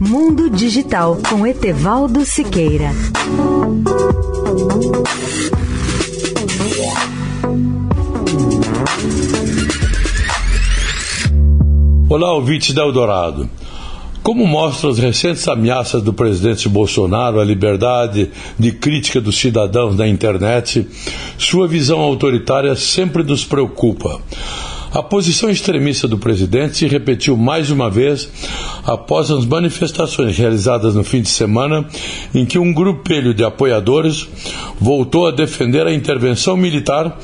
Mundo Digital com Etevaldo Siqueira. Olá, ouvintes da Eldorado. Como mostram as recentes ameaças do presidente Bolsonaro à liberdade de crítica dos cidadãos na internet, sua visão autoritária sempre nos preocupa. A posição extremista do presidente se repetiu mais uma vez após as manifestações realizadas no fim de semana, em que um grupelho de apoiadores voltou a defender a intervenção militar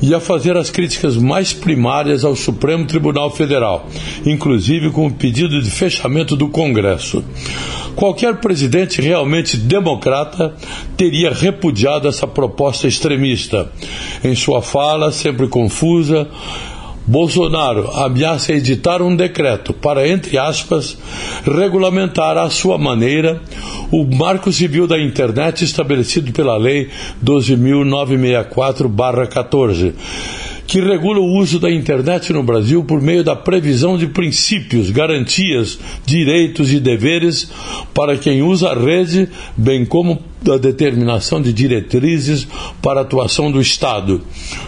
e a fazer as críticas mais primárias ao Supremo Tribunal Federal, inclusive com o pedido de fechamento do Congresso. Qualquer presidente realmente democrata teria repudiado essa proposta extremista. Em sua fala, sempre confusa, Bolsonaro ameaça editar um decreto para, entre aspas, regulamentar à sua maneira o marco civil da internet estabelecido pela Lei 12.964-14 que regula o uso da internet no Brasil por meio da previsão de princípios, garantias, direitos e deveres para quem usa a rede, bem como da determinação de diretrizes para a atuação do Estado.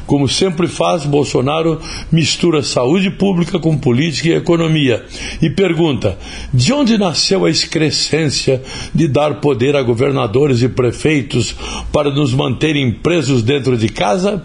Como sempre faz, Bolsonaro mistura saúde pública com política e economia e pergunta: de onde nasceu a excrescência de dar poder a governadores e prefeitos para nos manterem presos dentro de casa?